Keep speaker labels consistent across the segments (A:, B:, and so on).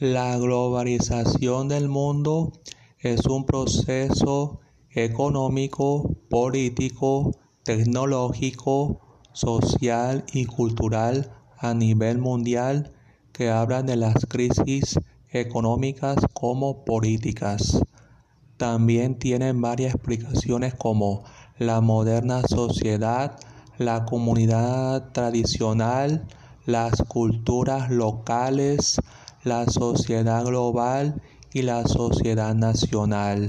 A: La globalización del mundo es un proceso económico, político, tecnológico, social y cultural a nivel mundial que habla de las crisis económicas como políticas. También tienen varias explicaciones como la moderna sociedad, la comunidad tradicional, las culturas locales, la sociedad global y la sociedad nacional.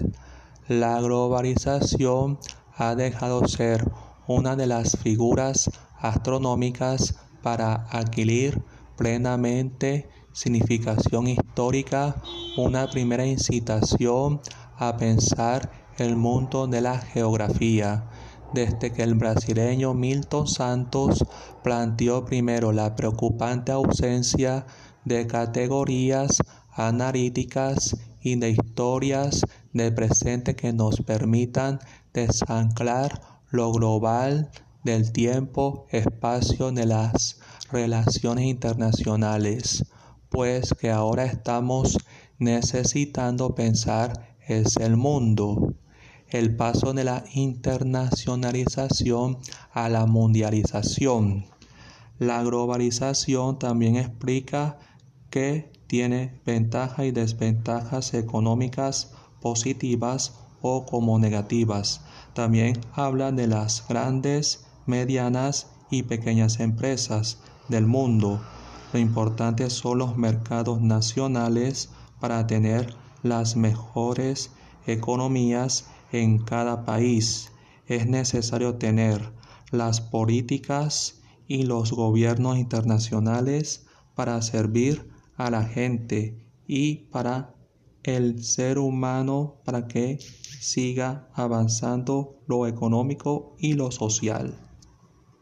A: La globalización ha dejado ser una de las figuras astronómicas para adquirir plenamente significación histórica, una primera incitación a pensar el mundo de la geografía, desde que el brasileño Milton Santos planteó primero la preocupante ausencia de categorías analíticas y de historias del presente que nos permitan desanclar lo global del tiempo, espacio de las relaciones internacionales, pues que ahora estamos necesitando pensar es el mundo. El paso de la internacionalización a la mundialización. La globalización también explica que tiene ventajas y desventajas económicas positivas o como negativas. También habla de las grandes, medianas y pequeñas empresas del mundo. Lo importante son los mercados nacionales para tener las mejores economías en cada país. Es necesario tener las políticas y los gobiernos internacionales para servir a la gente y para el ser humano para que siga avanzando lo económico y lo social.